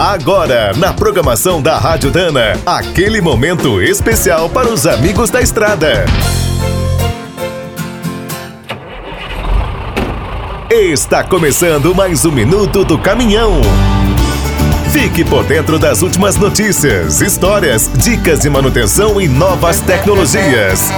Agora, na programação da Rádio Dana, aquele momento especial para os amigos da estrada. Está começando mais um minuto do caminhão. Fique por dentro das últimas notícias, histórias, dicas de manutenção e novas tecnologias.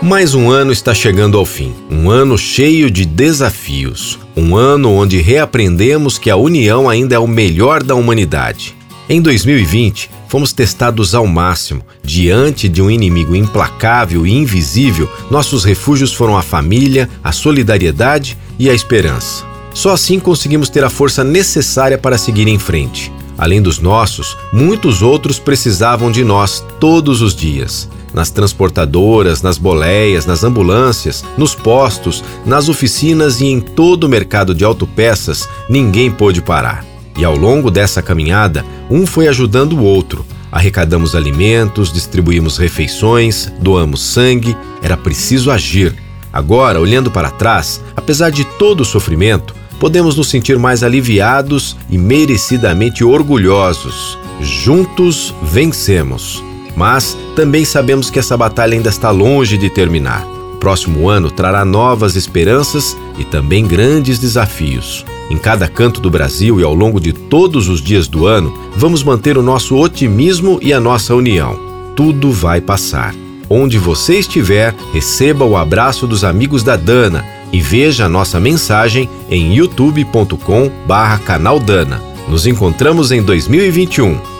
Mais um ano está chegando ao fim. Um ano cheio de desafios. Um ano onde reaprendemos que a união ainda é o melhor da humanidade. Em 2020, fomos testados ao máximo. Diante de um inimigo implacável e invisível, nossos refúgios foram a família, a solidariedade e a esperança. Só assim conseguimos ter a força necessária para seguir em frente. Além dos nossos, muitos outros precisavam de nós todos os dias nas transportadoras, nas boleias, nas ambulâncias, nos postos, nas oficinas e em todo o mercado de autopeças, ninguém pôde parar. E ao longo dessa caminhada, um foi ajudando o outro. Arrecadamos alimentos, distribuímos refeições, doamos sangue, era preciso agir. Agora, olhando para trás, apesar de todo o sofrimento, podemos nos sentir mais aliviados e merecidamente orgulhosos. Juntos vencemos. Mas também sabemos que essa batalha ainda está longe de terminar. O próximo ano trará novas esperanças e também grandes desafios. Em cada canto do Brasil e ao longo de todos os dias do ano, vamos manter o nosso otimismo e a nossa união. Tudo vai passar. Onde você estiver, receba o abraço dos amigos da Dana e veja a nossa mensagem em youtube.com/canal Dana. Nos encontramos em 2021.